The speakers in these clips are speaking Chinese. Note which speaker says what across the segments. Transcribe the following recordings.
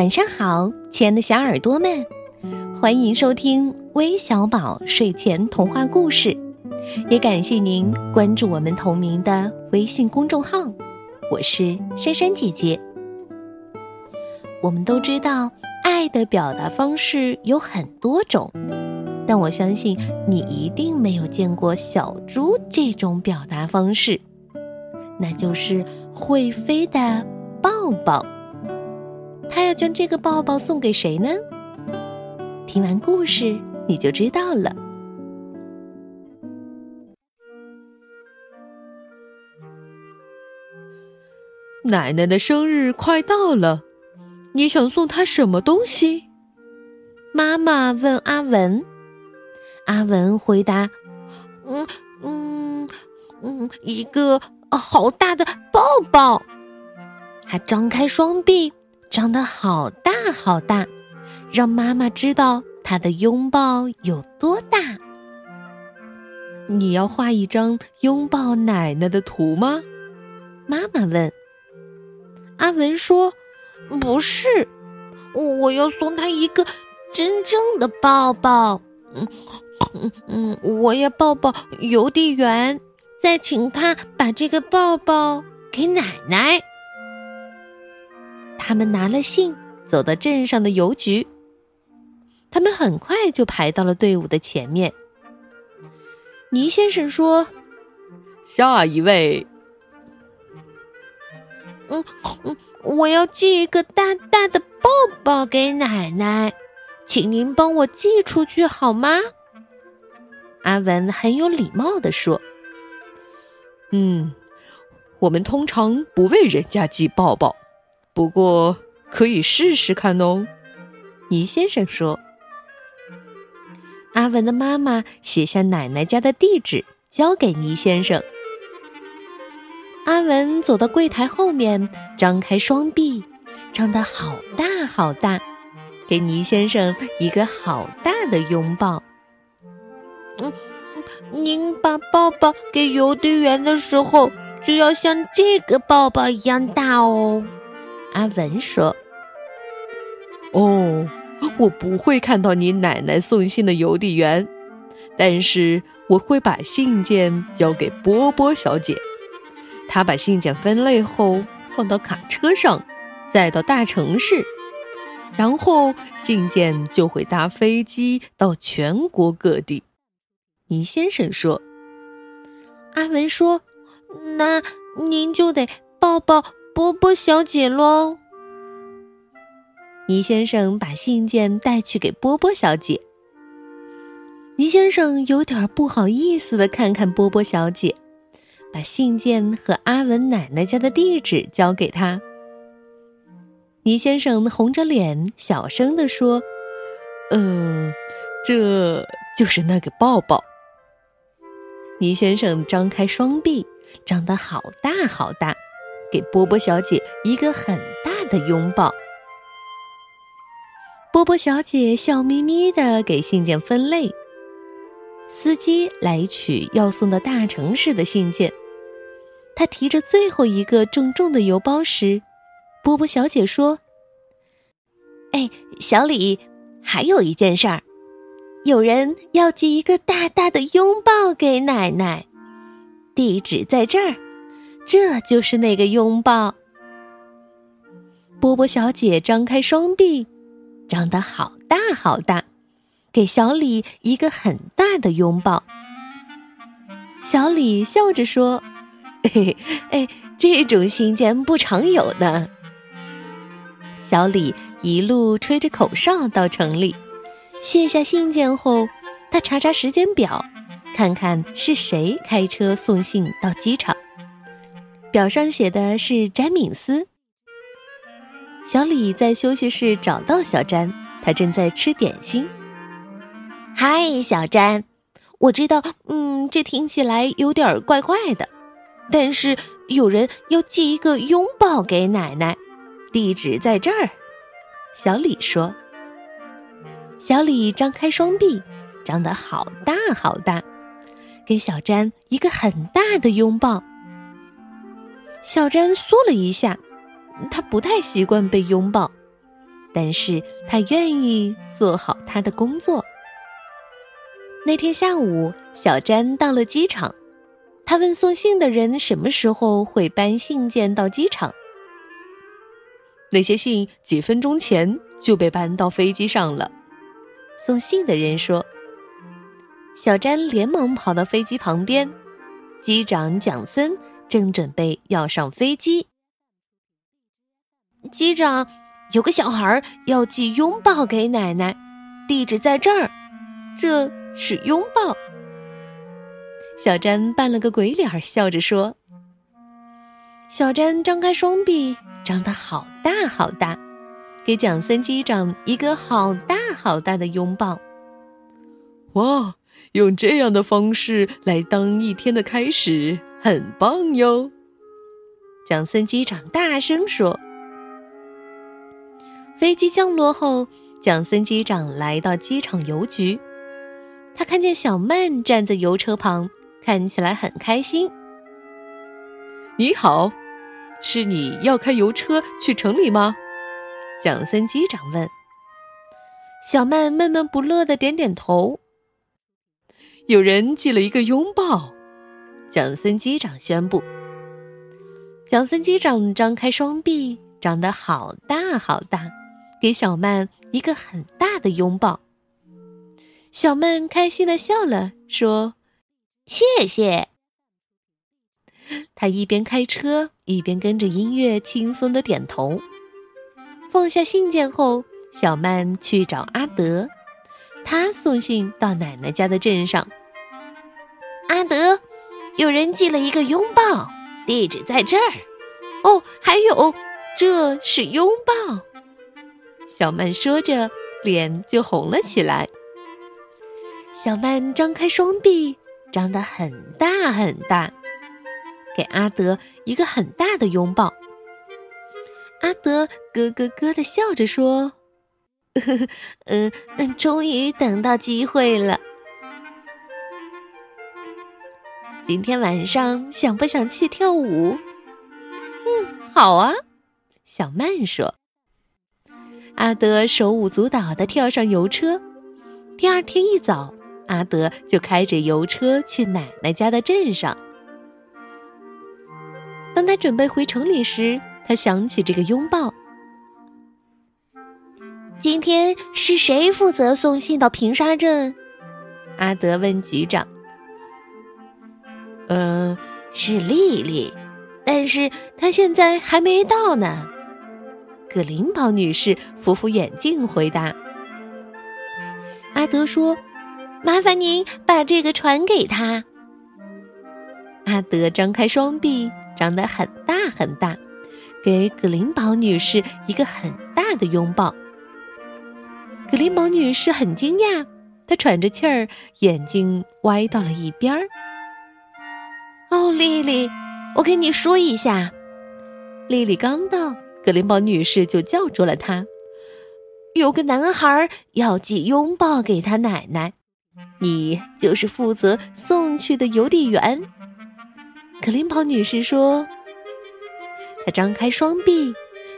Speaker 1: 晚上好，亲爱的小耳朵们，欢迎收听微小宝睡前童话故事，也感谢您关注我们同名的微信公众号。我是珊珊姐姐。我们都知道，爱的表达方式有很多种，但我相信你一定没有见过小猪这种表达方式，那就是会飞的抱抱。他要将这个抱抱送给谁呢？听完故事你就知道了。
Speaker 2: 奶奶的生日快到了，你想送她什么东西？
Speaker 1: 妈妈问阿文。阿文回答：“嗯嗯嗯，一个好大的抱抱。”他张开双臂。长得好大好大，让妈妈知道他的拥抱有多大。
Speaker 2: 你要画一张拥抱奶奶的图吗？
Speaker 1: 妈妈问。阿文说：“不是，我要送他一个真正的抱抱。嗯嗯嗯，我要抱抱邮递员，再请他把这个抱抱给奶奶。”他们拿了信，走到镇上的邮局。他们很快就排到了队伍的前面。倪先生说：“
Speaker 2: 下一位。”“
Speaker 1: 嗯嗯，我要寄一个大大的抱抱给奶奶，请您帮我寄出去好吗？”阿文很有礼貌的说：“
Speaker 2: 嗯，我们通常不为人家寄抱抱。”不过可以试试看哦，
Speaker 1: 倪先生说。阿文的妈妈写下奶奶家的地址，交给倪先生。阿文走到柜台后面，张开双臂，张得好大好大，给倪先生一个好大的拥抱。嗯，您把抱抱给邮递员的时候，就要像这个抱抱一样大哦。阿文说：“
Speaker 2: 哦，我不会看到你奶奶送信的邮递员，但是我会把信件交给波波小姐。她把信件分类后放到卡车上，再到大城市，然后信件就会搭飞机到全国各地。”
Speaker 1: 倪先生说。阿文说：“那您就得抱抱。”波波小姐喽，倪先生把信件带去给波波小姐。倪先生有点不好意思的看看波波小姐，把信件和阿文奶奶家的地址交给她。倪先生红着脸，小声的说：“
Speaker 2: 嗯，这就是那个抱抱。”
Speaker 1: 倪先生张开双臂，张得好大好大。给波波小姐一个很大的拥抱。波波小姐笑眯眯的给信件分类。司机来取要送到大城市的信件。他提着最后一个重重的邮包时，波波小姐说：“哎，小李，还有一件事儿，有人要寄一个大大的拥抱给奶奶，地址在这儿。”这就是那个拥抱。波波小姐张开双臂，张得好大好大，给小李一个很大的拥抱。小李笑着说：“嘿嘿，哎，这种信件不常有呢。”小李一路吹着口哨到城里，卸下信件后，他查查时间表，看看是谁开车送信到机场。表上写的是詹敏斯。小李在休息室找到小詹，他正在吃点心。嗨，小詹，我知道，嗯，这听起来有点怪怪的，但是有人要寄一个拥抱给奶奶，地址在这儿。小李说。小李张开双臂，张得好大好大，给小詹一个很大的拥抱。小詹缩了一下，他不太习惯被拥抱。但是他愿意做好他的工作。那天下午，小詹到了机场，他问送信的人什么时候会搬信件到机场。
Speaker 2: 那些信几分钟前就被搬到飞机上了。
Speaker 1: 送信的人说。小詹连忙跑到飞机旁边，机长蒋森正准备要上飞机。机长，有个小孩要寄拥抱给奶奶，地址在这儿。这是拥抱。小詹扮了个鬼脸，笑着说：“小詹张开双臂，张得好大好大，给蒋森机长一个好大好大的拥抱。”
Speaker 2: 哇！用这样的方式来当一天的开始，很棒哟！
Speaker 1: 蒋森机长大声说。飞机降落后，蒋森机长来到机场邮局，他看见小曼站在邮车旁，看起来很开心。
Speaker 2: 你好，是你要开邮车去城里吗？蒋森机长问。
Speaker 1: 小曼闷闷不乐的点点头。
Speaker 2: 有人寄了一个拥抱，
Speaker 1: 蒋森机长宣布。蒋森机长张开双臂，长得好大好大，给小曼一个很大的拥抱。小曼开心的笑了，说：“谢谢。”他一边开车，一边跟着音乐轻松的点头。放下信件后，小曼去找阿德，他送信到奶奶家的镇上。阿德，有人寄了一个拥抱，地址在这儿。哦，还有，这是拥抱。小曼说着，脸就红了起来。小曼张开双臂，张得很大很大，给阿德一个很大的拥抱。阿德咯咯咯的笑着说：“嗯 嗯，终于等到机会了。”今天晚上想不想去跳舞？嗯，好啊，小曼说。阿德手舞足蹈地跳上油车。第二天一早，阿德就开着油车去奶奶家的镇上。当他准备回城里时，他想起这个拥抱。今天是谁负责送信到平沙镇？阿德问局长。嗯，是丽丽，但是她现在还没到呢。葛林堡女士扶扶眼镜回答。阿德说：“麻烦您把这个传给她。”阿德张开双臂，张得很大很大，给葛林堡女士一个很大的拥抱。葛林堡女士很惊讶，她喘着气儿，眼睛歪到了一边儿。哦，丽丽，我跟你说一下。丽丽刚到，格林堡女士就叫住了她。有个男孩要寄拥抱给他奶奶，你就是负责送去的邮递员。格林堡女士说：“她张开双臂，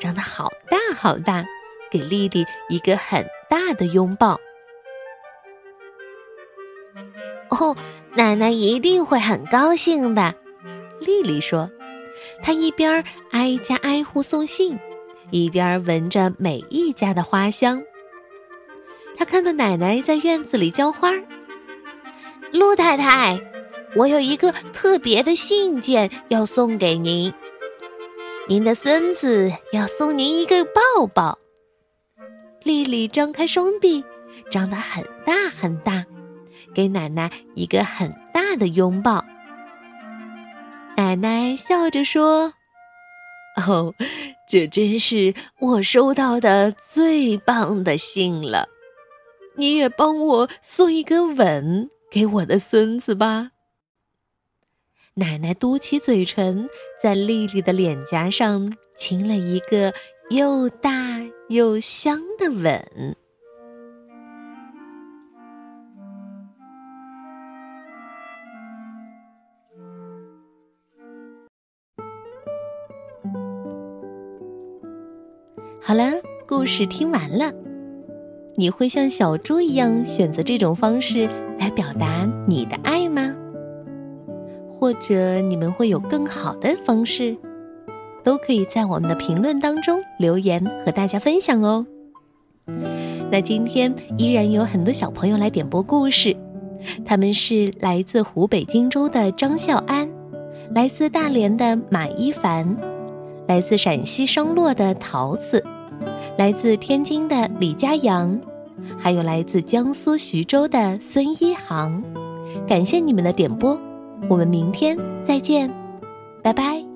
Speaker 1: 张得好大好大，给丽丽一个很大的拥抱。”哦。奶奶一定会很高兴的，丽丽说。她一边挨家挨户送信，一边闻着每一家的花香。她看到奶奶在院子里浇花。陆太太，我有一个特别的信件要送给您。您的孙子要送您一个抱抱。丽丽张开双臂，张得很大很大。给奶奶一个很大的拥抱。奶奶笑着说：“哦，这真是我收到的最棒的信了。你也帮我送一个吻给我的孙子吧。”奶奶嘟起嘴唇，在丽丽的脸颊上亲了一个又大又香的吻。好了，故事听完了，你会像小猪一样选择这种方式来表达你的爱吗？或者你们会有更好的方式？都可以在我们的评论当中留言和大家分享哦。那今天依然有很多小朋友来点播故事，他们是来自湖北荆州的张孝安，来自大连的马一凡，来自陕西商洛的桃子，来自天津的李佳阳，还有来自江苏徐州的孙一航。感谢你们的点播，我们明天再见，拜拜。